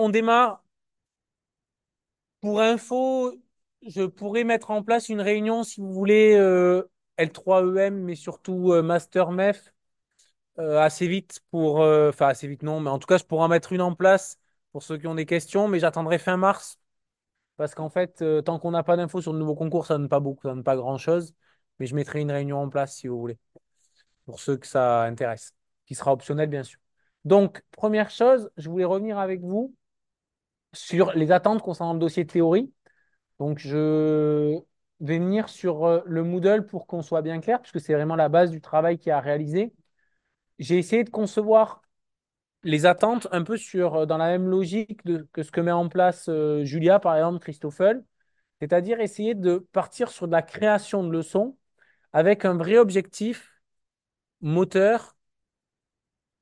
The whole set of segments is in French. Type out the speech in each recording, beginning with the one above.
on démarre. Pour info, je pourrais mettre en place une réunion si vous voulez euh, L3EM, mais surtout euh, euh, assez vite pour. euh, Enfin, assez vite, non, mais en tout cas, je pourrais en mettre une en place pour ceux qui ont des questions, mais j'attendrai fin mars parce qu'en fait, tant qu'on n'a pas d'infos sur le nouveau concours, ça donne pas beaucoup, ça donne pas grand-chose. Mais je mettrai une réunion en place si vous voulez, pour ceux que ça intéresse, qui sera optionnel, bien sûr. Donc, première chose, je voulais revenir avec vous sur les attentes concernant le dossier de théorie. Donc, je vais venir sur euh, le Moodle pour qu'on soit bien clair, puisque c'est vraiment la base du travail qui a réalisé. J'ai essayé de concevoir les attentes un peu sur, euh, dans la même logique que ce que met en place euh, Julia, par exemple, Christoffel, c'est-à-dire essayer de partir sur de la création de leçons avec un vrai objectif moteur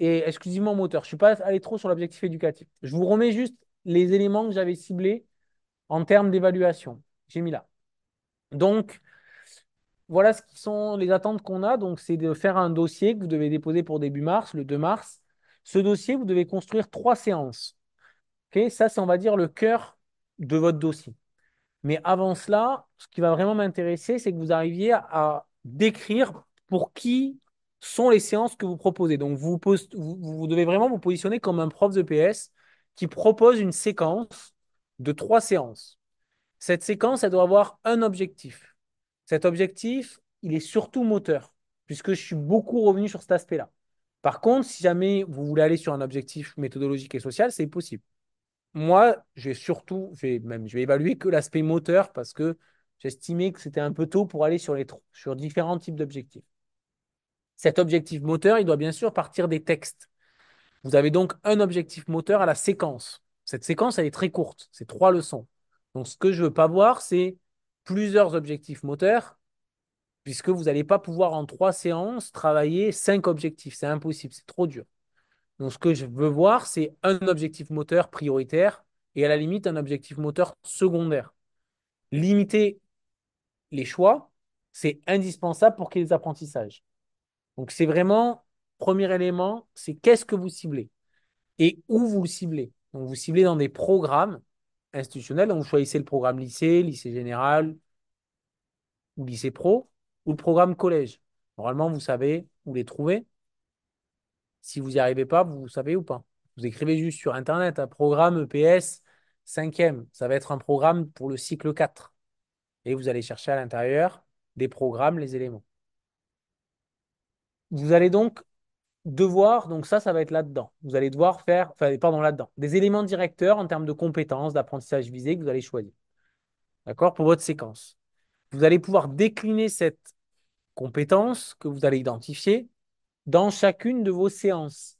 et exclusivement moteur. Je ne suis pas allé trop sur l'objectif éducatif. Je vous remets juste les éléments que j'avais ciblés en termes d'évaluation. J'ai mis là. Donc, voilà ce qui sont les attentes qu'on a. Donc, c'est de faire un dossier que vous devez déposer pour début mars, le 2 mars. Ce dossier, vous devez construire trois séances. Ok, Ça, c'est, on va dire, le cœur de votre dossier. Mais avant cela, ce qui va vraiment m'intéresser, c'est que vous arriviez à décrire pour qui sont les séances que vous proposez. Donc, vous, vous, vous devez vraiment vous positionner comme un prof de PS qui propose une séquence de trois séances. Cette séquence, elle doit avoir un objectif. Cet objectif, il est surtout moteur, puisque je suis beaucoup revenu sur cet aspect-là. Par contre, si jamais vous voulez aller sur un objectif méthodologique et social, c'est possible. Moi, j'ai surtout, je vais même, je évaluer que l'aspect moteur parce que j'estimais que c'était un peu tôt pour aller sur, les, sur différents types d'objectifs. Cet objectif moteur, il doit bien sûr partir des textes. Vous avez donc un objectif moteur à la séquence. Cette séquence, elle est très courte, c'est trois leçons. Donc, ce que je ne veux pas voir, c'est plusieurs objectifs moteurs, puisque vous n'allez pas pouvoir en trois séances travailler cinq objectifs. C'est impossible, c'est trop dur. Donc, ce que je veux voir, c'est un objectif moteur prioritaire et à la limite un objectif moteur secondaire. Limiter les choix, c'est indispensable pour qu'il y ait des apprentissages. Donc, c'est vraiment, premier élément, c'est qu'est-ce que vous ciblez et où vous le ciblez. Donc, vous ciblez dans des programmes institutionnels. Donc, vous choisissez le programme lycée, lycée général ou lycée pro ou le programme collège. Normalement, vous savez où les trouver. Si vous n'y arrivez pas, vous savez ou pas. Vous écrivez juste sur Internet un programme EPS 5e. Ça va être un programme pour le cycle 4. Et vous allez chercher à l'intérieur des programmes, les éléments. Vous allez donc devoir, donc ça, ça va être là-dedans. Vous allez devoir faire, enfin, pardon, là-dedans, des éléments directeurs en termes de compétences, d'apprentissage visé que vous allez choisir. D'accord? Pour votre séquence. Vous allez pouvoir décliner cette compétence que vous allez identifier dans chacune de vos séances.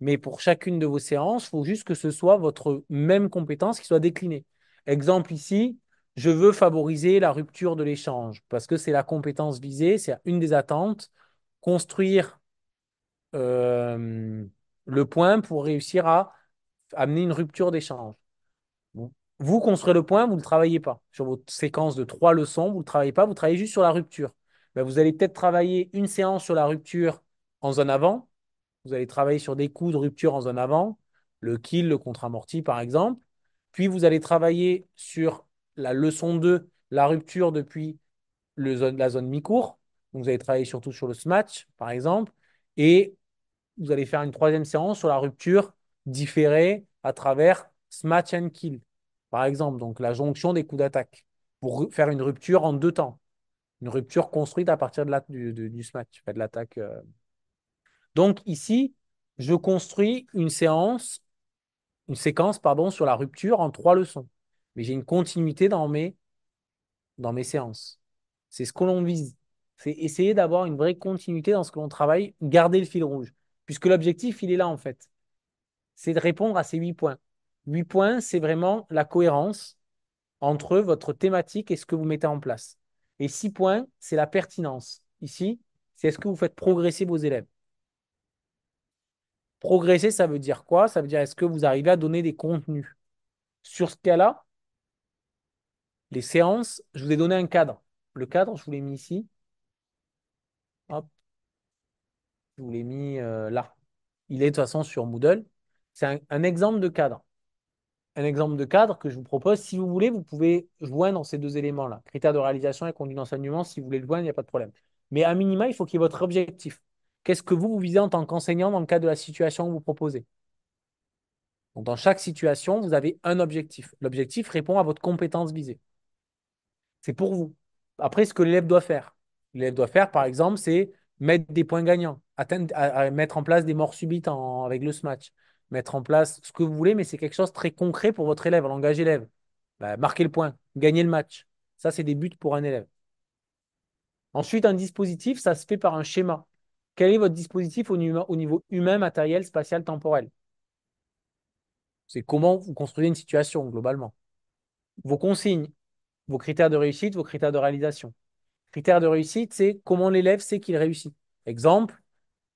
Mais pour chacune de vos séances, il faut juste que ce soit votre même compétence qui soit déclinée. Exemple ici, je veux favoriser la rupture de l'échange parce que c'est la compétence visée, c'est une des attentes. Construire euh, le point pour réussir à amener une rupture d'échange. Vous, construisez le point, vous ne le travaillez pas. Sur votre séquence de trois leçons, vous ne le travaillez pas, vous travaillez juste sur la rupture. Ben, vous allez peut-être travailler une séance sur la rupture en zone avant. Vous allez travailler sur des coups de rupture en zone avant, le kill, le contre-amorti par exemple. Puis vous allez travailler sur la leçon 2, la rupture depuis la zone mi-cours. Vous allez travailler surtout sur le smash par exemple. Et vous allez faire une troisième séance sur la rupture différée à travers smash and kill, par exemple. Donc la jonction des coups d'attaque pour faire une rupture en deux temps. Une rupture construite à partir de la, du, du, smash, de l'attaque. euh. Donc ici, je construis une séance, une séquence, pardon, sur la rupture en trois leçons. Mais j'ai une continuité dans mes, dans mes séances. C'est ce que l'on vise. C'est essayer d'avoir une vraie continuité dans ce que l'on travaille, garder le fil rouge. Puisque l'objectif, il est là en fait. C'est de répondre à ces huit points. Huit points, c'est vraiment la cohérence entre votre thématique et ce que vous mettez en place. Et six points, c'est la pertinence. Ici, c'est est-ce que vous faites progresser vos élèves. Progresser, ça veut dire quoi? Ça veut dire est-ce que vous arrivez à donner des contenus? Sur ce cas-là, les séances, je vous ai donné un cadre. Le cadre, je vous l'ai mis ici. Hop, je vous l'ai mis euh, là. Il est de toute façon sur Moodle. C'est un, exemple de cadre. un exemple de cadre que je vous propose. Si vous voulez, vous pouvez joindre ces deux éléments-là, critères de réalisation et conduite d'enseignement. Si vous voulez le joindre, il n'y a pas de problème. Mais à minima, il faut qu'il y ait votre objectif. Qu'est-ce que vous, vous visez en tant qu'enseignant dans le cadre de la situation que vous proposez? Dans chaque situation, vous avez un objectif. L'objectif répond à votre compétence visée. C'est pour vous. Après, ce que l'élève doit faire. L'élève doit faire, par exemple, c'est mettre des points gagnants, atteindre, à, mettre en place des morts subites avec le smatch, mettre en place ce que vous voulez, mais c'est quelque chose de très concret pour votre élève, langage élève. Bah, marquer le point, gagner le match. Ça, c'est des buts pour un élève. Ensuite, un dispositif, ça se fait par un schéma. Quel est votre dispositif au au niveau humain, matériel, spatial, temporel? C'est comment vous construisez une situation globalement. Vos consignes, vos critères de réussite, vos critères de réalisation. Critères de réussite, c'est comment l'élève sait qu'il réussit. Exemple,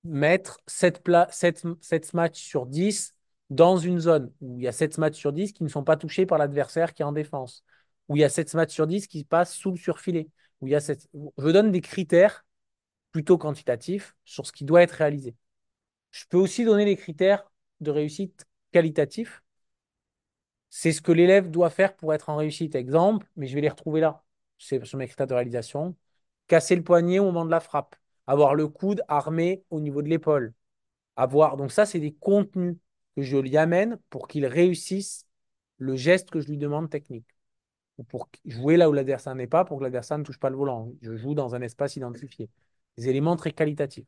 mettre 7, 7, matchs sur 10 dans une zone où il y a 7 matchs sur 10 qui ne sont pas touchés par l'adversaire qui est en défense, où il y a 7 matchs sur 10 qui passent sous le surfilet, où il y a 7... Je donne des critères plutôt quantitatifs sur ce qui doit être réalisé. Je peux aussi donner les critères de réussite qualitatifs. C'est ce que l'élève doit faire pour être en réussite. Exemple, mais je vais les retrouver là. C'est sur mes critères de réalisation. Casser le poignet au moment de la frappe avoir le coude armé au niveau de l'épaule. Avoir... Donc ça, c'est des contenus que je lui amène pour qu'il réussisse le geste que je lui demande technique. Ou pour jouer là où l'adversaire n'est pas, pour que l'adversaire ne touche pas le volant. Je joue dans un espace identifié. Des éléments très qualitatifs.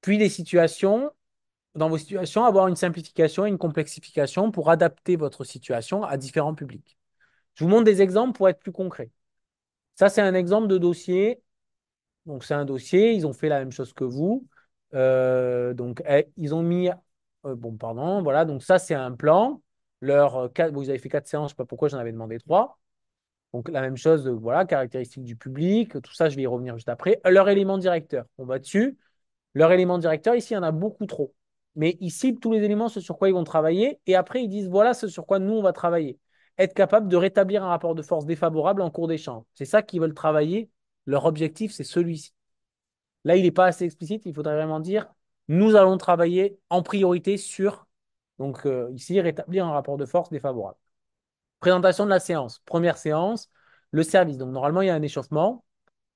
Puis des situations, dans vos situations, avoir une simplification et une complexification pour adapter votre situation à différents publics. Je vous montre des exemples pour être plus concret. Ça, c'est un exemple de dossier donc, c'est un dossier. Ils ont fait la même chose que vous. Euh, donc, eh, ils ont mis. Euh, bon, pardon. Voilà. Donc, ça, c'est un plan. Leur, euh, vous avez fait quatre séances. Je ne sais pas pourquoi j'en avais demandé trois. Donc, la même chose. Voilà. Caractéristiques du public. Tout ça, je vais y revenir juste après. Leur élément directeur. On va dessus. Leur élément directeur, ici, il y en a beaucoup trop. Mais ils ciblent tous les éléments, ce sur quoi ils vont travailler. Et après, ils disent voilà ce sur quoi nous, on va travailler. Être capable de rétablir un rapport de force défavorable en cours d'échange. C'est ça qu'ils veulent travailler leur objectif, c'est celui-ci. Là, il n'est pas assez explicite. Il faudrait vraiment dire nous allons travailler en priorité sur, donc euh, ici, rétablir un rapport de force défavorable. Présentation de la séance. Première séance, le service. Donc, normalement, il y a un échauffement.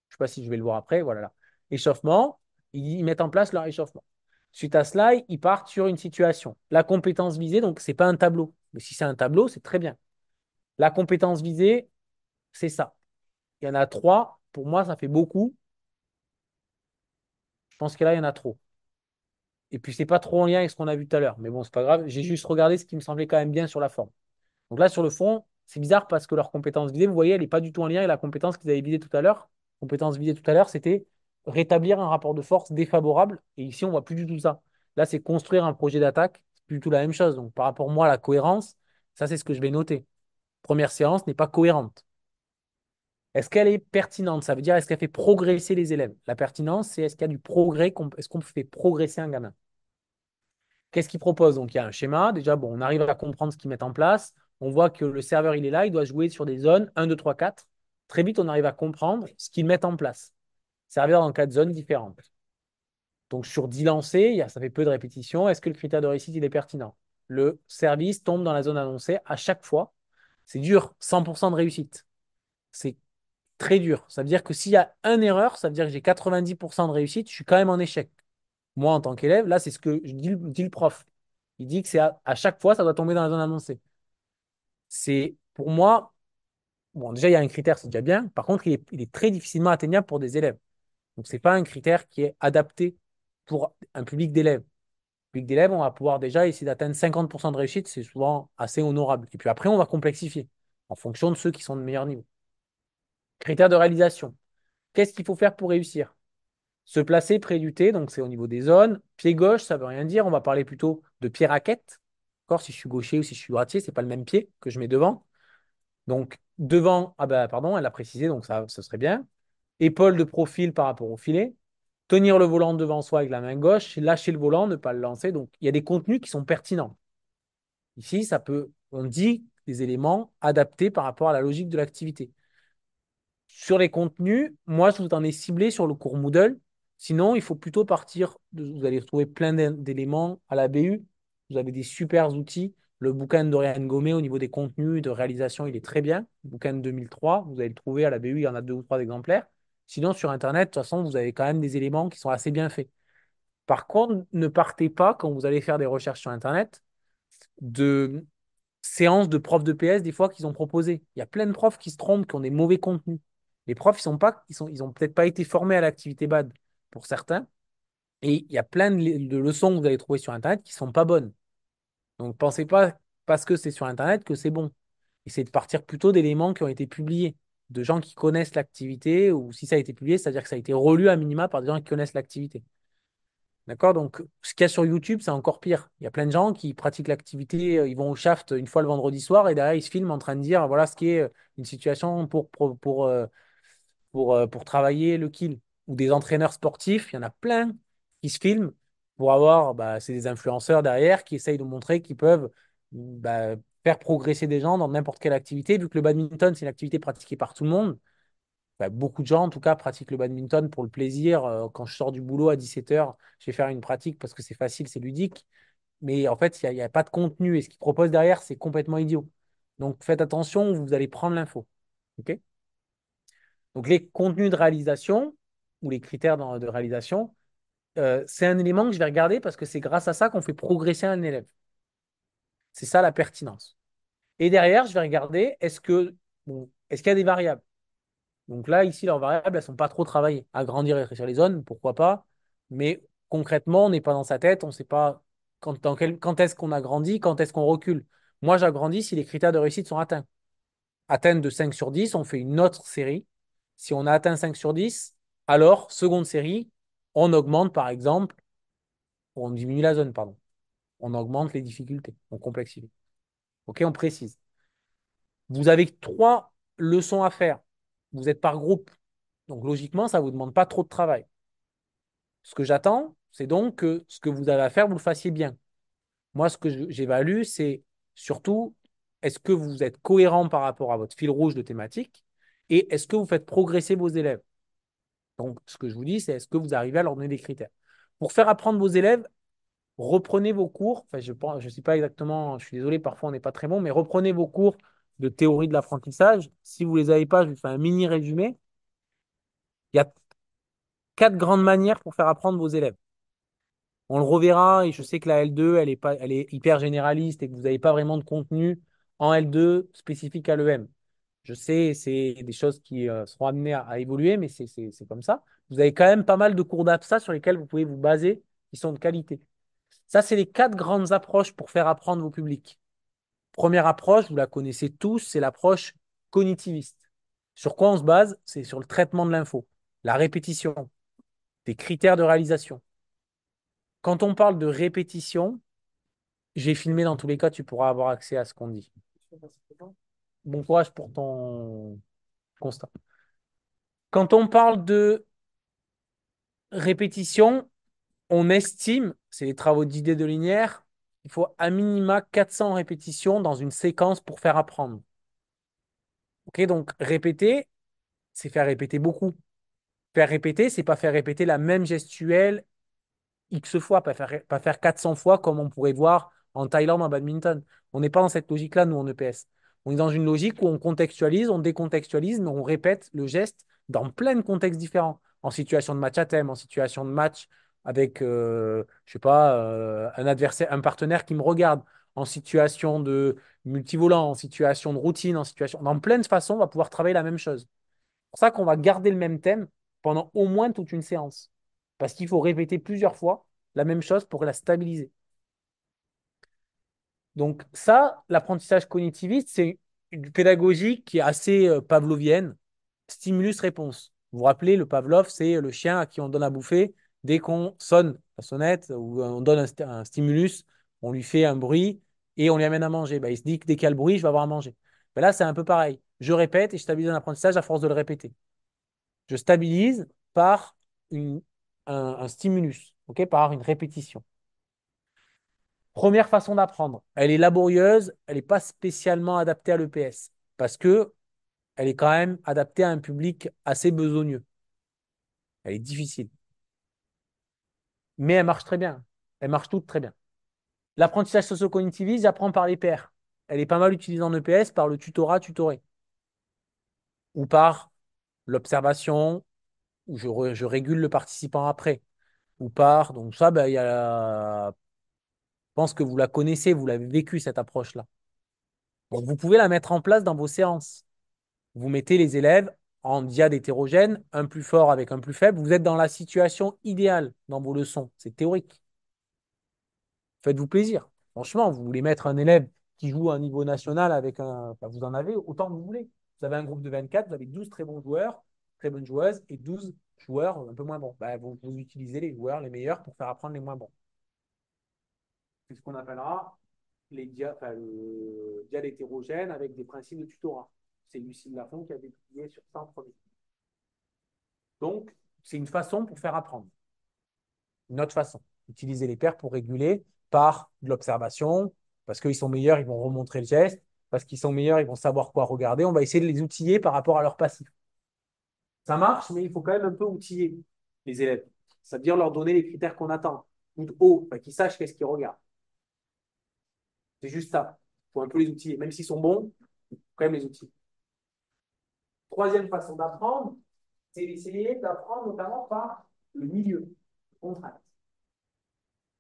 Je ne sais pas si je vais le voir après. Voilà. Là. Échauffement. Ils mettent en place leur échauffement. Suite à cela, ils partent sur une situation. La compétence visée, donc, ce n'est pas un tableau. Mais si c'est un tableau, c'est très bien. La compétence visée, c'est ça. Il y en a trois pour moi, ça fait beaucoup. Je pense que là, il y en a trop. Et puis, c'est pas trop en lien avec ce qu'on a vu tout à l'heure. Mais bon, c'est pas grave. J'ai juste regardé ce qui me semblait quand même bien sur la forme. Donc là, sur le fond, c'est bizarre parce que leur compétence visée, vous voyez, elle n'est pas du tout en lien avec la compétence qu'ils avaient visée tout à l'heure. Compétence visée tout à l'heure, c'était rétablir un rapport de force défavorable. Et ici, on voit plus du tout ça. Là, c'est construire un projet d'attaque. C'est plus du tout la même chose. Donc, par rapport à moi, la cohérence, ça, c'est ce que je vais noter. Première séance n'est pas cohérente. Est-ce qu'elle est pertinente? Ça veut dire est-ce qu'elle fait progresser les élèves? La pertinence, c'est est-ce qu'il y a du progrès Est-ce qu'on fait progresser un gamin? Qu'est-ce qu'il propose? Donc, il y a un schéma. Déjà, on arrive à comprendre ce qu'ils mettent en place. On voit que le serveur, il est là, il doit jouer sur des zones 1, 2, 3, 4. Très vite, on arrive à comprendre ce qu'ils mettent en place. Servir dans quatre zones différentes. Donc, sur 10 lancers, ça fait peu de répétitions. Est-ce que le critère de réussite, est pertinent? Le service tombe dans la zone annoncée à chaque fois. C'est dur, 100% de réussite. C'est très dur. Ça veut dire que s'il y a une erreur, ça veut dire que j'ai 90% de réussite, je suis quand même en échec. Moi, en tant qu'élève, là, c'est ce que dit, le prof. Il dit que c'est à, chaque fois, ça doit tomber dans la zone annoncée. C'est pour moi, bon, déjà, il y a un critère, c'est déjà bien. Par contre, il est, très difficilement atteignable pour des élèves. Donc, ce n'est pas un critère qui est adapté pour un public d'élèves. Public d'élèves, on va pouvoir déjà essayer d'atteindre 50% de réussite, c'est souvent assez honorable. Et puis après, on va complexifier en fonction de ceux qui sont de meilleur niveau. Critères de réalisation. Qu'est-ce qu'il faut faire pour réussir? Se placer près du T, donc c'est au niveau des zones. Pied gauche, ça ne veut rien dire. On va parler plutôt de pied raquette. Si je suis gaucher ou si je suis droitier, ce n'est pas le même pied que je mets devant. Donc devant, ah ben pardon, elle a précisé, donc ça, ce serait bien. Épaule de profil par rapport au filet. Tenir le volant devant soi avec la main gauche, lâcher le volant, ne pas le lancer. Donc il y a des contenus qui sont pertinents. Ici, ça peut, on dit des éléments adaptés par rapport à la logique de l'activité. Sur les contenus, moi, je vous en ai ciblé sur le cours Moodle. Sinon, il faut plutôt partir. vous allez retrouver plein d'éléments à la BU. Vous avez des super outils Le bouquin de Dorian Gomé au niveau des contenus, de réalisation, il est très bien. Le bouquin de 2003, vous allez le trouver à la BU, il y en a deux ou trois exemplaires. Sinon, sur Internet, de toute façon, vous avez quand même des éléments qui sont assez bien faits. Par contre, ne partez pas, quand vous allez faire des recherches sur Internet, de séances de profs de PS, des fois, qu'ils ont proposées. Il y a plein de profs qui se trompent, qui ont des mauvais contenus. Les profs, ils sont peut-être pas été formés à l'activité BAD pour certains. Et il y a plein de, leçons que vous allez trouver sur Internet qui sont pas bonnes. Donc, pensez pas, parce que c'est sur Internet, que c'est bon. Essayez de partir plutôt d'éléments qui ont été publiés, de gens qui connaissent l'activité, ou si ça a été publié, c'est-à-dire que ça a été relu à minima par des gens qui connaissent l'activité. D'accord? Donc, ce qu'il y a sur YouTube, c'est encore pire. Il y a plein de gens qui pratiquent l'activité, euh, ils vont au shaft une fois le vendredi soir et derrière, ils se filment en train de dire voilà ce qui est euh, une situation pour, euh, pour, euh, pour travailler le kill. Ou des entraîneurs sportifs, il y en a plein qui se filment pour avoir, bah, c'est des influenceurs derrière qui essayent de montrer qu'ils peuvent bah, faire progresser des gens dans n'importe quelle activité. Vu que le badminton, c'est une activité pratiquée par tout le monde, bah, beaucoup de gens, en tout cas, pratiquent le badminton pour le plaisir. Euh, quand je sors du boulot à 17h, je vais faire une pratique parce que c'est facile, c'est ludique. Mais en fait, il n'y a, a, pas de contenu. Et ce qu'ils proposent derrière, c'est complètement idiot. Donc, faites attention, vous allez prendre l'info. OK? Donc, les contenus de réalisation ou les critères de réalisation, euh, c'est un élément que je vais regarder parce que c'est grâce à ça qu'on fait progresser un élève. C'est ça la pertinence. Et derrière, je vais regarder est-ce que bon, est-ce qu'il y a des variables? Donc là, ici, leurs variables, elles ne sont pas trop travaillées. Agrandir et rétrécir les zones, pourquoi pas. Mais concrètement, on n'est pas dans sa tête, on ne sait pas quand, est-ce qu'on agrandit, quand est-ce qu'on recule. Moi, j'agrandis si les critères de réussite sont atteints. Atteinte de 5 sur 10, on fait une autre série. Si on a atteint 5 sur 10, alors, seconde série, on augmente par exemple, on diminue la zone, pardon. On augmente les difficultés, on complexifie. OK, on précise. Vous avez trois leçons à faire vous êtes par groupe. Donc logiquement, ça ne vous demande pas trop de travail. Ce que j'attends, c'est donc que ce que vous avez à faire, vous le fassiez bien. Moi, ce que j'évalue, c'est surtout, est-ce que vous êtes cohérent par rapport à votre fil rouge de thématique et est-ce que vous faites progresser vos élèves? Donc, ce que je vous dis, c'est est-ce que vous arrivez à leur donner des critères? Pour faire apprendre vos élèves, reprenez vos cours. Je ne sais pas exactement, je suis désolé, parfois on n'est pas très bon, mais reprenez vos cours de théorie de l'apprentissage. Si vous ne les avez pas, je vais faire un mini résumé. Il y a quatre grandes manières pour faire apprendre vos élèves. On le reverra, et je sais que la L2, elle est, pas, elle est hyper généraliste et que vous n'avez pas vraiment de contenu en L2 spécifique à l'EM. Je sais, c'est des choses qui euh, seront amenées à, évoluer, mais c'est comme ça. Vous avez quand même pas mal de cours d'APSA sur lesquels vous pouvez vous baser, qui sont de qualité. Ça, c'est les quatre grandes approches pour faire apprendre vos publics. Première approche, vous la connaissez tous, c'est l'approche cognitiviste. Sur quoi on se base? C'est sur le traitement de l'info, la répétition, des critères de réalisation. Quand on parle de répétition, j'ai filmé dans tous les cas, tu pourras avoir accès à ce qu'on dit. Bon courage pour ton constat. Quand on parle de répétition, on estime, c'est les travaux d'idées de linéaire, il faut à minima 400 répétitions dans une séquence pour faire apprendre. Ok, donc répéter, c'est faire répéter beaucoup. Faire répéter, c'est pas faire répéter la même gestuelle X fois, pas faire, pas faire 400 fois comme on pourrait voir en Thaïlande en badminton. On n'est pas dans cette logique-là, nous, en EPS. On est dans une logique où on contextualise, on décontextualise, mais on répète le geste dans plein de contextes différents. En situation de match à thème, en situation de match avec, euh, je sais pas, euh, un adversaire, un partenaire qui me regarde en situation de multivolant, en situation de routine, en situation, dans plein de façons, on va pouvoir travailler la même chose. C'est pour ça qu'on va garder le même thème pendant au moins toute une séance. Parce qu'il faut répéter plusieurs fois la même chose pour la stabiliser. Donc ça, l'apprentissage cognitiviste, c'est une pédagogie qui est assez euh, pavlovienne, stimulus-réponse. Vous vous rappelez, le Pavlov, c'est le chien à qui on donne à bouffer dès qu'on sonne la sonnette ou on donne un, stimulus, on lui fait un bruit et on lui amène à manger. Bah, il se dit que dès qu'il y a le bruit, je vais avoir à manger. Bah, là, c'est un peu pareil. Je répète et je stabilise un apprentissage à force de le répéter. Je stabilise par un, stimulus, par une répétition. Première façon d'apprendre. Elle est laborieuse, elle n'est pas spécialement adaptée à l'EPS parce que elle est quand même adaptée à un public assez besogneux. Elle est difficile mais elle marche très bien. Elle marche toutes très bien. L'apprentissage socio-cognitiviste, j'apprends par les pairs. Elle est pas mal utilisée en EPS par le tutorat tutoré. Ou par l'observation, où je, régule le participant après. Ou par. Donc, ça, ben, il y a. Je pense que vous la connaissez, vous l'avez vécu, cette approche-là. Vous pouvez la mettre en place dans vos séances. Vous mettez les élèves en diade hétérogène, un plus fort avec un plus faible. Vous êtes dans la situation idéale dans vos leçons. C'est théorique. Faites-vous plaisir. Franchement, vous voulez mettre un élève qui joue à un niveau national avec un. vous en avez autant que vous voulez. Vous avez un groupe de 24, vous avez 12 très bons joueurs, très bonnes joueuses et 12 joueurs un peu moins bons. Bah, vous, utilisez les joueurs les meilleurs pour faire apprendre les moins bons. C'est ce qu'on appellera les dia... le diade hétérogène avec des principes de tutorat. C'est Lucille Lafont qui a déplié sur ça en premier. Donc, c'est une façon pour faire apprendre. Une autre façon. Utiliser les pairs pour réguler par de l'observation, parce qu'ils sont meilleurs, ils vont remontrer le geste, parce qu'ils sont meilleurs, ils vont savoir quoi regarder. On va essayer de les outiller par rapport à leur passif. Ça marche, mais il faut quand même un peu outiller les élèves. C'est-à-dire leur donner les critères qu'on attend. Ou haut, qu'ils sachent qu'est-ce qu'ils regardent. C'est juste ça. Il faut un peu les outiller. Même s'ils sont bons, il faut quand même les outiller. Troisième façon d'apprendre, c'est d'essayer d'apprendre notamment par le milieu, contrainte.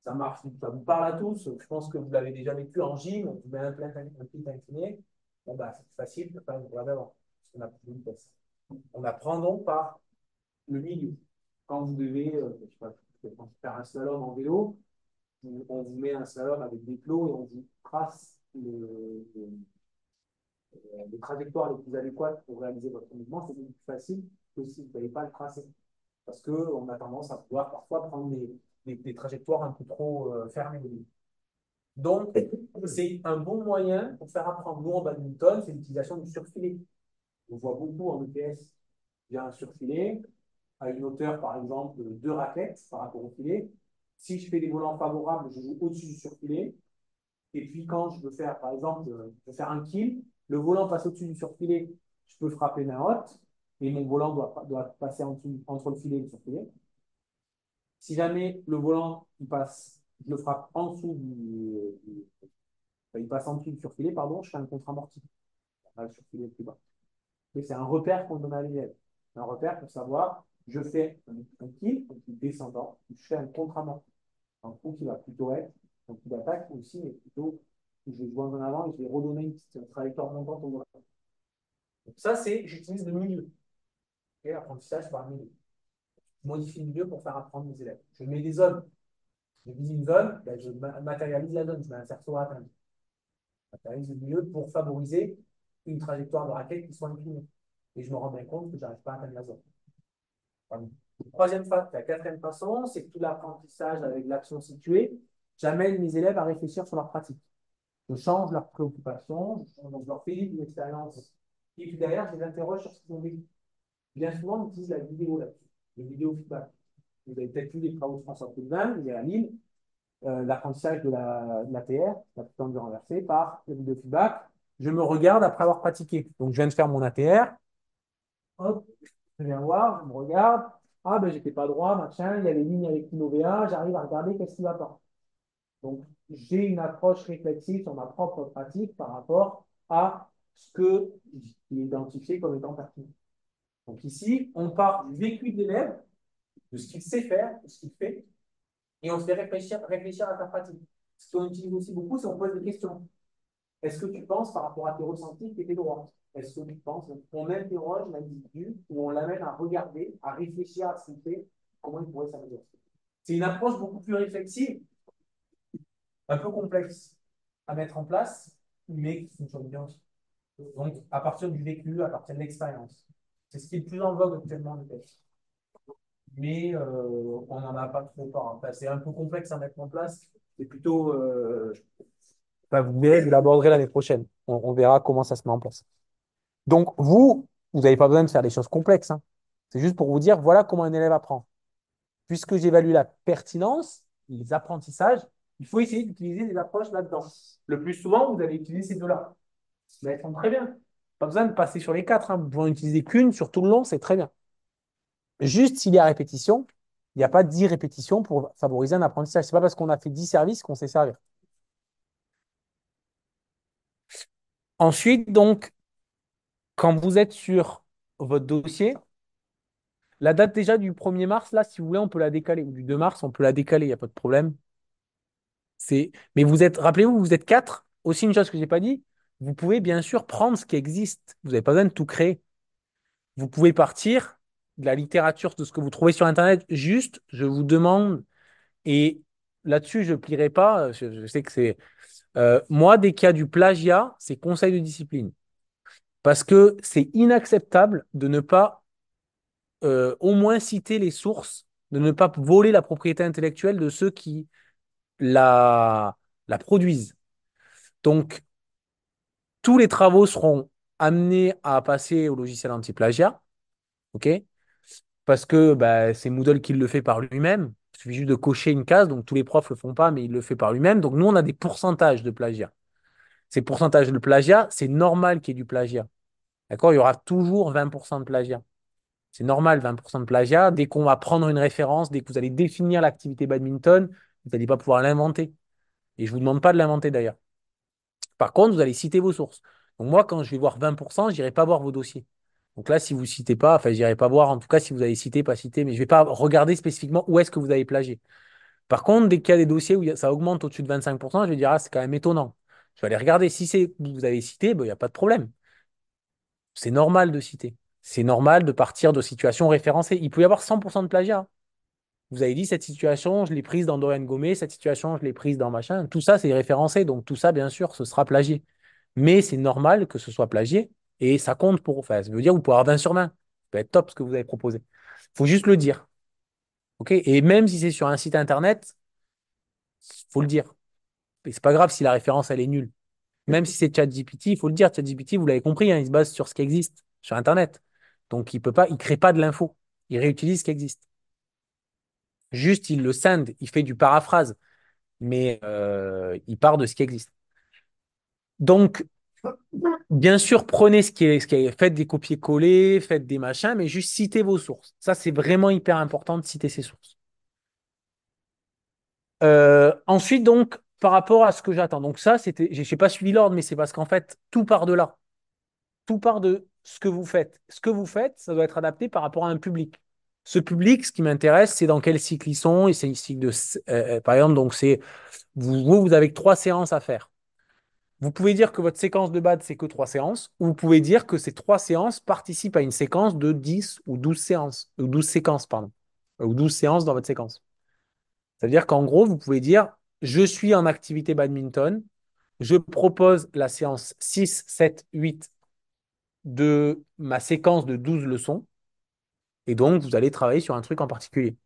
Ça marche, ça vous parle à tous. Je pense que vous l'avez déjà vécu en gym. On vous met un, plein, un petit incliné. Bon, bah, c'est facile, de faire une d'avant. On a plus On apprend donc par le milieu. Quand vous devez, euh, je sais pas, faire un slalom en vélo, on vous met un slalom avec des plots et on vous trace le, euh, les trajectoires les plus adéquates pour réaliser votre mouvement, c'est beaucoup plus facile que si vous n'avez pas le tracé. Parce qu'on a tendance à pouvoir parfois prendre des, des, trajectoires un peu trop euh, fermées. Donc, c'est un bon moyen pour faire apprendre. Nous, en badminton, c'est l'utilisation du surfilet. On voit beaucoup en EPS, il y a un surfilet à une hauteur, par exemple, de deux raquettes par rapport au filet. Si je fais des volants favorables, je joue au-dessus du surfilet. Et puis, quand je veux faire, par exemple, je veux faire un kill, le volant passe au-dessus du surfilet, je peux frapper haute, et mon volant doit, doit passer entre le filet et le surfilet. Si jamais le volant il passe, je le frappe en dessous du, il passe en dessous du surfilet, pardon, je fais un contre-amorti. Le surfilet plus bas. C'est un repère qu'on donne à l'élève. Un repère pour savoir, je fais un, kill, un kill descendant, je fais un contre-amorti. Un coup qui va plutôt être un coup d'attaque aussi, mais plutôt je vais jouer en avant et je vais redonner une petite trajectoire montante au Donc ça, c'est, j'utilise le milieu. Et l'apprentissage par milieu. Je modifie le milieu pour faire apprendre mes élèves. Je mets des zones. Je vise une zone, ben je matérialise la zone, je mets un cerceau à atteindre. Je matérialise le milieu pour favoriser une trajectoire de raquette qui soit inclinée. Et je me rends bien compte que je n'arrive pas à atteindre la zone. La troisième phase, la quatrième façon, c'est tout l'apprentissage avec l'action située, j'amène mes élèves à réfléchir sur leur pratique je change leurs préoccupations, je, leur fais vivre une expérience. Et puis derrière, je les interroge sur ce qu'ils ont vécu. Bien souvent, on utilise la vidéo là-dessus, le vidéo feedback. Vous avez peut-être vu les travaux de François Poulvin, vous avez à Lille, euh, l'apprentissage de la, de la TR, la putain du renversé, par la vidéo feedback. Je me regarde après avoir pratiqué. Donc, je viens de faire mon ATR. Hop, je viens voir, je me regarde. Ah, ben, j'étais pas droit, machin, il y a les lignes avec l'INOVA, j'arrive à regarder qu'est-ce qui va pas. Donc, j'ai une approche réflexive sur ma propre pratique par rapport à ce que est identifié comme étant pertinent. Donc ici, on part du vécu de l'élève, de ce qu'il sait faire, de ce qu'il fait, et on se fait réfléchir, réfléchir à sa pratique. Ce qu'on utilise aussi beaucoup, c'est qu'on pose des questions. Est-ce que tu penses par rapport à tes ressentis que tu es droit? Est-ce que tu penses qu'on interroge l'individu ou on l'amène à regarder, à réfléchir à ce qu'il fait, comment il pourrait s'améliorer? C'est une approche beaucoup plus réflexive un peu complexe à mettre en place, mais qui fonctionne bien aussi. Donc, à partir du vécu, à partir de l'expérience. C'est ce qui est le plus en vogue actuellement. Mais euh, on n'en a pas trop peur. c'est un peu complexe à mettre en place. C'est plutôt. Euh... vous verrez, vous l'aborderez l'année prochaine. On, verra comment ça se met en place. Donc, vous, vous n'avez pas besoin de faire des choses complexes. Hein. C'est juste pour vous dire voilà comment un élève apprend. Puisque j'évalue la pertinence, les apprentissages, il faut essayer d'utiliser des approches là-dedans. Le plus souvent, vous allez utiliser ces deux-là. Vous allez très bien. Pas besoin de passer sur les quatre. Hein. Vous pouvez en utiliser qu'une sur tout le long, c'est très bien. Juste s'il y a répétition, il n'y a pas 10 répétitions pour favoriser un apprentissage. Ce n'est pas parce qu'on a fait 10 services qu'on sait servir. Ensuite, donc, quand vous êtes sur votre dossier, la date déjà du 1er mars, là, si vous voulez, on peut la décaler. Ou du 2 mars, on peut la décaler, il n'y a pas de problème. Mais vous êtes, rappelez-vous, vous êtes quatre. Aussi, une chose que je n'ai pas dit, vous pouvez bien sûr prendre ce qui existe. Vous n'avez pas besoin de tout créer. Vous pouvez partir de la littérature, de ce que vous trouvez sur Internet. Juste, je vous demande, et là-dessus, je ne plierai pas. Je, je sais que c'est. euh, moi, dès qu'il y a du plagiat, c'est conseil de discipline. Parce que c'est inacceptable de ne pas euh, au moins citer les sources, de ne pas voler la propriété intellectuelle de ceux qui la, produisent. Donc, tous les travaux seront amenés à passer au logiciel anti-plagiat, OK? Parce que bah, c'est Moodle qui le fait par lui-même. Il suffit juste de cocher une case, donc tous les profs ne le font pas, mais il le fait par lui-même. Donc, nous, on a des pourcentages de plagiat. Ces pourcentages de plagiat, c'est normal qu'il y ait du plagiat. D'accord? Il y aura toujours 20% de plagiat. C'est normal, 20% de plagiat. Dès qu'on va prendre une référence, dès que vous allez définir l'activité badminton, vous n'allez pas pouvoir l'inventer. Et je ne vous demande pas de l'inventer d'ailleurs. Par contre, vous allez citer vos sources. Donc moi, quand je vais voir 20%, je n'irai pas voir vos dossiers. Donc là, si vous ne citez pas, enfin, je n'irai pas voir, en tout cas, si vous avez cité, pas cité, mais je ne vais pas regarder spécifiquement où est-ce que vous avez plagié. Par contre, dès qu'il y a des dossiers où ça augmente au-dessus de 25%, je vais dire, ah, c'est quand même étonnant. Je vais aller regarder. Si c'est vous avez cité, ben, il n'y a pas de problème. C'est normal de citer. C'est normal de partir de situations référencées. Il peut y avoir 100% de plagiat. Vous avez dit, cette situation, je l'ai prise dans Dorian Gomez, cette situation, je l'ai prise dans machin. Tout ça, c'est référencé. Donc, tout ça, bien sûr, ce sera plagié. Mais c'est normal que ce soit plagié et ça compte pour. Enfin, ça veut dire que vous pouvez avoir 20 sur 20. Ça peut être top ce que vous avez proposé. Il faut juste le dire. OK? Et même si c'est sur un site internet, il faut le dire. Et c'est pas grave si la référence, elle est nulle. Même si c'est ChatGPT, il faut le dire. ChatGPT, vous l'avez compris, hein, il se base sur ce qui existe sur Internet. Donc, il peut pas, il crée pas de l'info. Il réutilise ce qui existe. Juste, il le scinde, il fait du paraphrase, mais euh, il part de ce qui existe. Donc, bien sûr, prenez ce qui est, ce faites des copier-coller, faites des machins, mais juste citez vos sources. Ça, c'est vraiment hyper important de citer ses sources. Euh, ensuite, donc, par rapport à ce que j'attends. Donc, ça, c'était, je n'ai pas suivi l'ordre, mais c'est parce qu'en fait, tout part de là. Tout part de ce que vous faites. Ce que vous faites, ça doit être adapté par rapport à un public. Ce public, ce qui m'intéresse, c'est dans quel cycle ils sont. Et c'est de, euh, euh, par exemple, donc c'est vous, vous, avez trois séances à faire. Vous pouvez dire que votre séquence de base, c'est que trois séances, ou vous pouvez dire que ces trois séances participent à une séquence de 10 ou 12 séances, ou 12 séquences, pardon, ou 12 séances dans votre séquence. C'est-à-dire qu'en gros, vous pouvez dire, je suis en activité badminton, je propose la séance 6, 7, 8 de ma séquence de 12 leçons, et donc vous allez travailler sur un truc en particulier.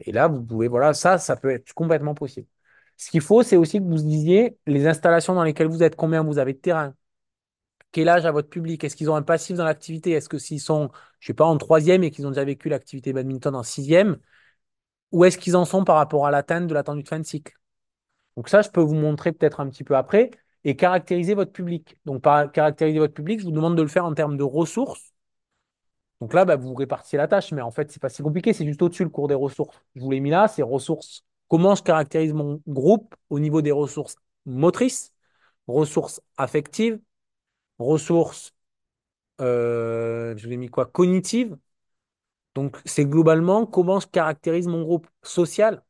Et là, vous pouvez, voilà, ça, ça peut être complètement possible. Ce qu'il faut, c'est aussi que vous disiez les installations dans lesquelles vous êtes, combien vous avez de terrain, quel âge a votre public, est-ce qu'ils ont un passif dans l'activité, est-ce que s'ils sont, je sais pas, en troisième et qu'ils ont déjà vécu l'activité badminton en sixième, où est-ce qu'ils en sont par rapport à l'atteinte de l'attendue de fin de cycle? Donc ça, je peux vous montrer peut-être un petit peu après et caractériser votre public. Donc, caractériser votre public, je vous demande de le faire en termes de ressources. Donc là, bah, vous répartissez la tâche, mais en fait, c'est pas si compliqué, c'est juste au-dessus le cours des ressources. Je vous l'ai mis là, c'est ressources. Comment je caractérise mon groupe au niveau des ressources motrices, ressources affectives, ressources, euh, je vous ai mis quoi, cognitives. Donc, c'est globalement comment je caractérise mon groupe social.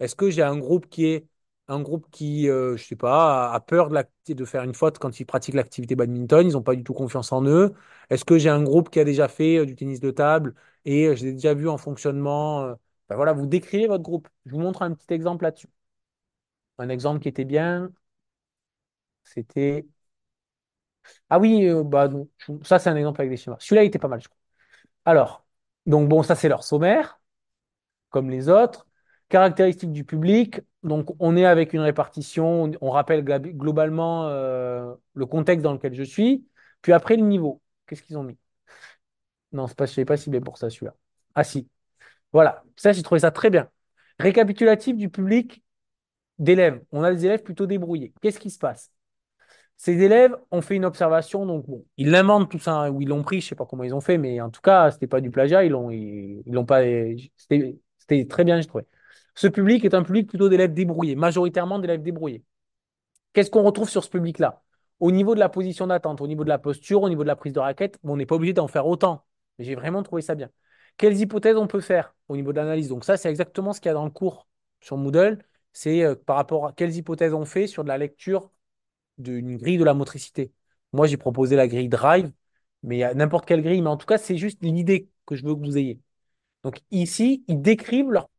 Est-ce que j'ai un groupe qui est un groupe qui, euh, je sais pas, a peur de, faire une faute quand ils pratiquent l'activité badminton, ils n'ont pas du tout confiance en eux. Est-ce que j'ai un groupe qui a déjà fait euh, du tennis de table et euh, j'ai déjà vu en fonctionnement euh, ben voilà, vous décrivez votre groupe. Je vous montre un petit exemple là-dessus. Un exemple qui était bien, c'était. Ah oui, bah, je- ça c'est un exemple avec des schémas. Celui-là il était pas mal, je crois. Alors, donc bon, ça c'est leur sommaire comme les autres. Caractéristiques du public. Donc, on est avec une répartition. On, rappelle globalement euh, le contexte dans lequel je suis. Puis après, le niveau. Qu'est-ce qu'ils ont mis? Non, je ne pas ciblé pour ça, celui-là. Ah si. Voilà. Ça, j'ai trouvé ça très bien. Récapitulatif du public d'élèves. On a des élèves plutôt débrouillés. Qu'est-ce qui se passe? Ces élèves ont fait une observation, donc bon, ils l'inventent tout ça, hein, ou ils l'ont pris, je sais pas comment ils ont fait, mais en tout cas, c'était pas du plagiat, ils l'ont, pas, c'était c'était très bien, j'ai trouvé. Ce public est un public plutôt d'élèves débrouillés, majoritairement d'élèves débrouillés. Qu'est-ce qu'on retrouve sur ce public-là? Au niveau de la position d'attente, au niveau de la posture, au niveau de la prise de raquette, on n'est pas obligé d'en faire autant. Mais j'ai vraiment trouvé ça bien. Quelles hypothèses on peut faire au niveau de l'analyse? Donc ça, c'est exactement ce qu'il y a dans le cours sur Moodle. C'est euh, par rapport à quelles hypothèses on fait sur de la lecture d'une grille de la motricité. Moi, j'ai proposé la grille Drive, mais il y a n'importe quelle grille. Mais en tout cas, c'est juste l'idée que je veux que vous ayez. Donc ici, ils décrivent leur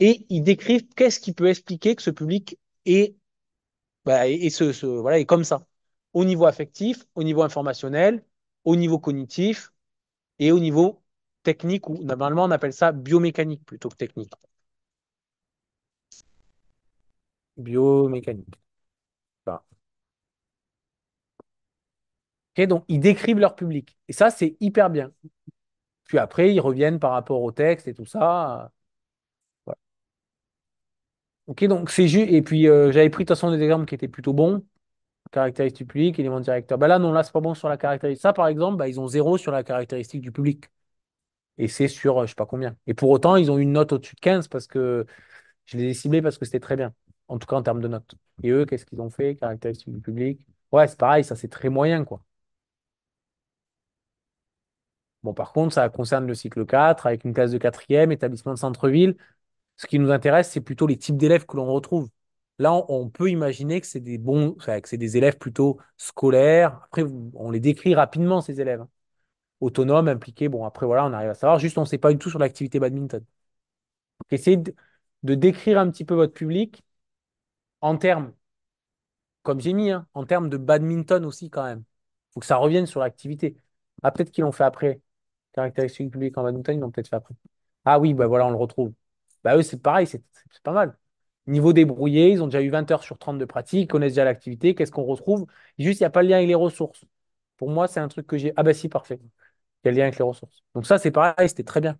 et ils décrivent qu'est-ce qui peut expliquer que ce public est bah, et, voilà est comme ça au niveau affectif, au niveau informationnel, au niveau cognitif et au niveau technique ou normalement on appelle ça biomécanique plutôt que technique. Biomécanique. Ok, donc ils décrivent leur public et ça c'est hyper bien. Puis après ils reviennent par rapport au texte et tout ça. Ok, donc c'est juste. Et puis euh, j'avais pris de toute façon des exemples qui étaient plutôt bons. Caractéristiques publiques, éléments directeurs. Bah là, non, là, c'est pas bon sur la caractéristique. Ça, par exemple, bah, ils ont zéro sur la caractéristique du public. Et c'est sur euh, je sais pas combien. Et pour autant, ils ont une note au-dessus de 15 parce que je les ai ciblés parce que c'était très bien. En tout cas, en termes de notes. Et eux, qu'est-ce qu'ils ont fait? Caractéristiques du public. Ouais, c'est pareil, ça, c'est très moyen, quoi. Bon, par contre, ça concerne le cycle 4 avec une classe de quatrième, établissement de centre-ville. Ce qui nous intéresse, c'est plutôt les types d'élèves que l'on retrouve. Là, on, peut imaginer que c'est des bons, que c'est des élèves plutôt scolaires. Après, on les décrit rapidement, ces élèves. hein. Autonomes, impliqués. Bon, après, voilà, on arrive à savoir. Juste, on ne sait pas du tout sur l'activité badminton. Donc, essayez de, décrire un petit peu votre public en termes, comme j'ai mis, hein, en termes de badminton aussi, quand même. Il faut que ça revienne sur l'activité. Ah, peut-être qu'ils l'ont fait après. Caractéristiques public en badminton, ils l'ont peut-être fait après. Ah oui, bah voilà, on le retrouve. Bah eux, c'est pareil, c'est pas mal. Niveau débrouillé, ils ont déjà eu 20 heures sur 30 de pratique, ils connaissent déjà l'activité. Qu'est-ce qu'on retrouve? Juste, il n'y a pas le lien avec les ressources. Pour moi, c'est un truc que j'ai. Ah bah si, parfait. Il y a le lien avec les ressources. Donc ça, c'est pareil, c'était très bien.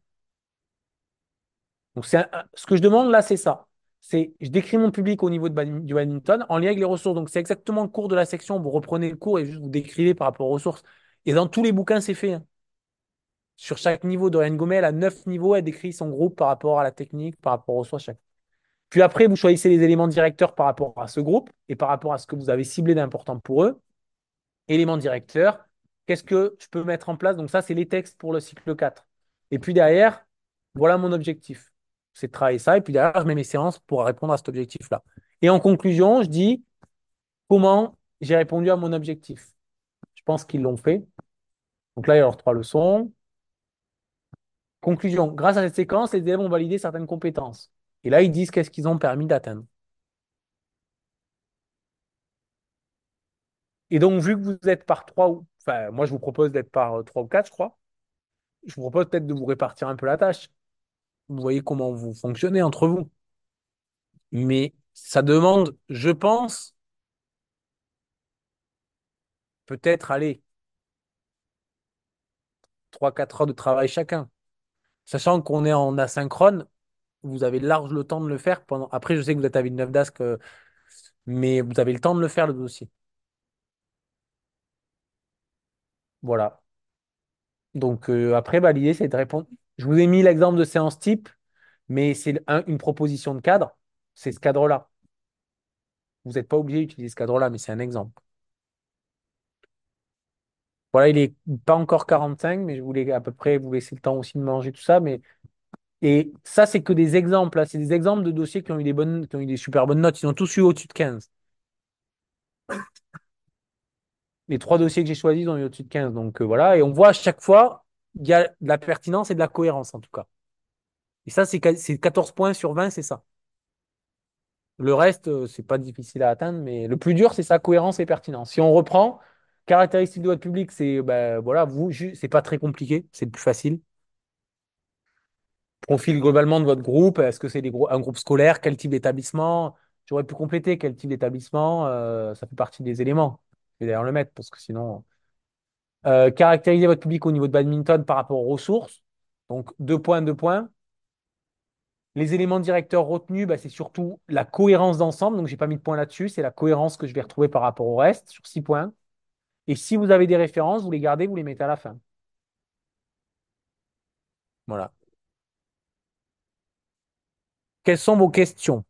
Donc ce que je demande là, c'est ça. C'est je décris mon public au niveau de du badminton en lien avec les ressources. Donc c'est exactement le cours de la section. Vous reprenez le cours et juste vous décrivez par rapport aux ressources. Et dans tous les bouquins, c'est fait. hein. Sur chaque niveau, Dorian Gomel, à neuf niveaux, elle décrit son groupe par rapport à la technique, par rapport aux ressources. Puis après, vous choisissez les éléments directeurs par rapport à ce groupe et par rapport à ce que vous avez ciblé d'important pour eux. Éléments directeurs, qu'est-ce que je peux mettre en place? Donc ça, c'est les textes pour le cycle 4. Et puis derrière, voilà mon objectif. C'est de travailler ça. Et puis derrière, je mets mes séances pour répondre à cet objectif-là. Et en conclusion, je dis comment j'ai répondu à mon objectif. Je pense qu'ils l'ont fait. Donc là, il y a leurs trois leçons. Conclusion, grâce à cette séquence, les élèves ont validé certaines compétences. Et là, ils disent qu'est-ce qu'ils ont permis d'atteindre. Et donc, vu que vous êtes par trois, ou enfin, moi, je vous propose d'être par euh, trois ou quatre, je crois. Je vous propose peut-être de vous répartir un peu la tâche. Vous voyez comment vous fonctionnez entre vous. Mais ça demande, je pense, peut-être, allez, trois, quatre heures de travail chacun. Sachant qu'on est en asynchrone, vous avez large le temps de le faire pendant. Après, je sais que vous êtes à Villeneuve-d'Ascq, euh, mais vous avez le temps de le faire, le dossier. Voilà. Donc, euh, après, bah, l'idée, c'est de répondre. Je vous ai mis l'exemple de séance type, mais c'est un- une proposition de cadre. C'est ce cadre-là. Vous n'êtes pas obligé d'utiliser ce cadre-là, mais c'est un exemple. Voilà, il est pas encore 45, mais je voulais à peu près vous laisser le temps aussi de manger tout ça. Mais... Et ça, c'est que des exemples. là. C'est des exemples de dossiers qui ont eu des bonnes, qui ont eu des super bonnes notes. Ils ont tous eu au-dessus de 15. Les trois dossiers que j'ai choisis, ont eu au-dessus de 15. Donc euh, voilà. Et on voit à chaque fois, il y a de la pertinence et de la cohérence, en tout cas. Et ça, c'est 14 points sur 20, c'est ça. Le reste, euh, c'est pas difficile à atteindre, mais le plus dur, c'est sa cohérence et pertinence. Si on reprend, caractéristiques de votre public, c'est ben, voilà, vous, c'est pas très compliqué, c'est le plus facile. Profil globalement de votre groupe, est-ce que c'est un groupe scolaire, quel type d'établissement? J'aurais pu compléter quel type d'établissement, euh, ça fait partie des éléments. Je vais d'ailleurs le mettre parce que sinon. Euh, caractériser votre public au niveau de badminton par rapport aux ressources. Donc, deux points, deux points. Les éléments directeurs retenus, bah, c'est surtout la cohérence d'ensemble. Donc, j'ai pas mis de point là-dessus. C'est la cohérence que je vais retrouver par rapport au reste sur six points. Et si vous avez des références, vous les gardez, vous les mettez à la fin. Voilà. Quelles sont vos questions?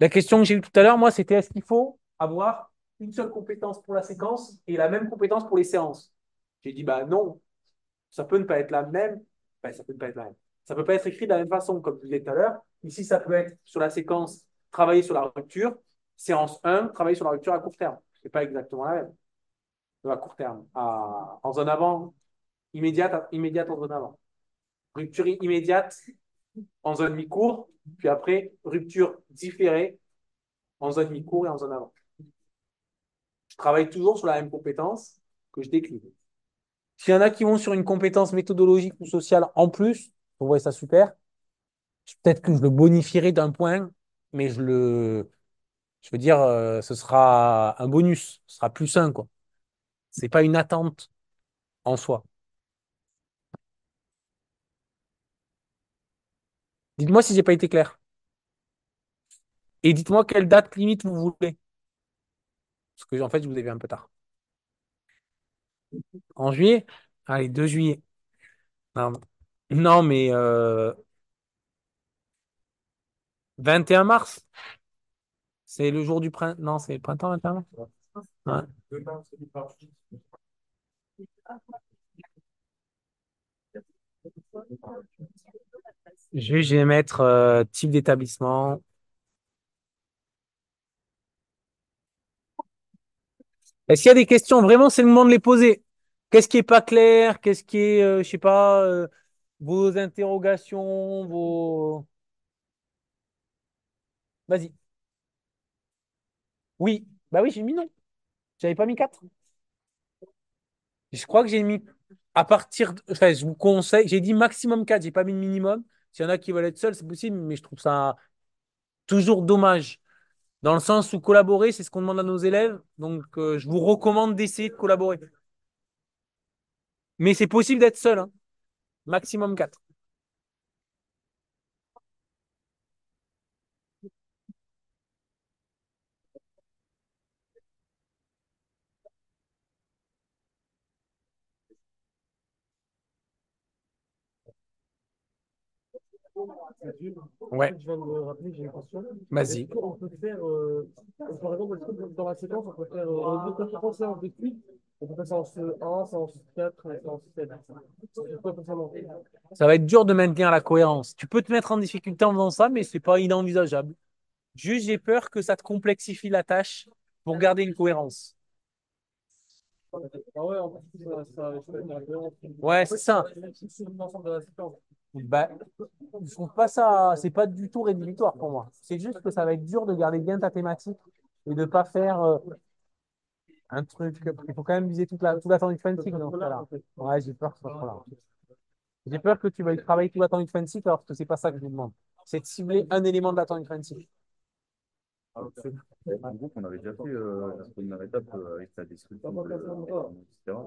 La question que j'ai eue tout à l'heure, moi, c'était est-ce qu'il faut avoir une seule compétence pour la séquence et la même compétence pour les séances? J'ai dit, bah non, ça peut ne pas être la même. Bah, ça peut ne pas être la même. Ça peut pas être écrit de la même façon, comme je disais tout à l'heure. Ici, ça peut être sur la séquence travailler sur la rupture. Séance 1, travailler sur la rupture à court terme. Ce n'est pas exactement la même. À court terme. En zone avant, immédiate, immédiate en zone avant. Rupture immédiate en zone mi-court, puis après, rupture différée en zone mi-court et en zone avant. Je travaille toujours sur la même compétence que je décline. S'il y en a qui vont sur une compétence méthodologique ou sociale en plus, vous voyez ça super. Peut-être que je le bonifierai d'un point, mais je le, je veux dire, euh, ce sera un bonus, ce sera plus un, quoi. C'est pas une attente en soi. Dites-moi si j'ai pas été clair. Et dites-moi quelle date limite vous voulez. Parce que en fait, je vous ai vu un peu tard. En juillet? Allez, 2 juillet. Non, non mais euh, 21 mars? C'est le jour du printemps. Non, c'est le printemps, 21 mars? Ouais. Je vais mettre euh, type d'établissement. Est-ce qu'il y a des questions? Vraiment, c'est le moment de les poser. Qu'est-ce qui est pas clair? Qu'est-ce qui est, euh, je sais pas, euh, vos interrogations, vos... Vas-y. Oui. Bah oui, j'ai mis non. J'avais pas mis 4. Je crois que j'ai mis à partir de... Enfin, je vous conseille, j'ai dit maximum 4, j'ai pas mis de minimum. S'il y en a qui veulent être seuls, c'est possible, mais je trouve ça toujours dommage. Dans le sens où collaborer, c'est ce qu'on demande à nos élèves. Donc, euh, je vous recommande d'essayer de collaborer. Mais c'est possible d'être seul. Hein. Maximum 4. Ouais. Je viens de me rappeler, j'ai une question. Vas-y. Qu'on peut faire, euh, par exemple, dans la séquence, on peut faire, euh, on faire trois séances de suite, on peut faire séance 1, séance 4 et séance 7. C'est quoi pour ça, va être dur de maintenir la cohérence. Tu peux te mettre en difficulté en faisant ça, mais c'est pas inenvisageable. Juste, j'ai peur que ça te complexifie la tâche pour garder une cohérence. Ah ouais, en fait, ça, peux faire la cohérence. Ouais, c'est ça. La. Bah, je trouve pas ça, c'est pas du tout rédhibitoire pour moi. C'est juste que ça va être dur de garder bien ta thématique et de pas faire euh, un truc. Il faut quand même viser toute la, tout l'attendu fancy dans ce cas-là. Ouais, j'ai peur que ce soit trop là. J'ai peur que tu veuilles travailler tout l'attendu fancy alors que c'est pas ça que je vous demande. C'est de cibler un élément de. En groupe, on avait déjà fait euh, la première étape euh, avec la description, de, etc.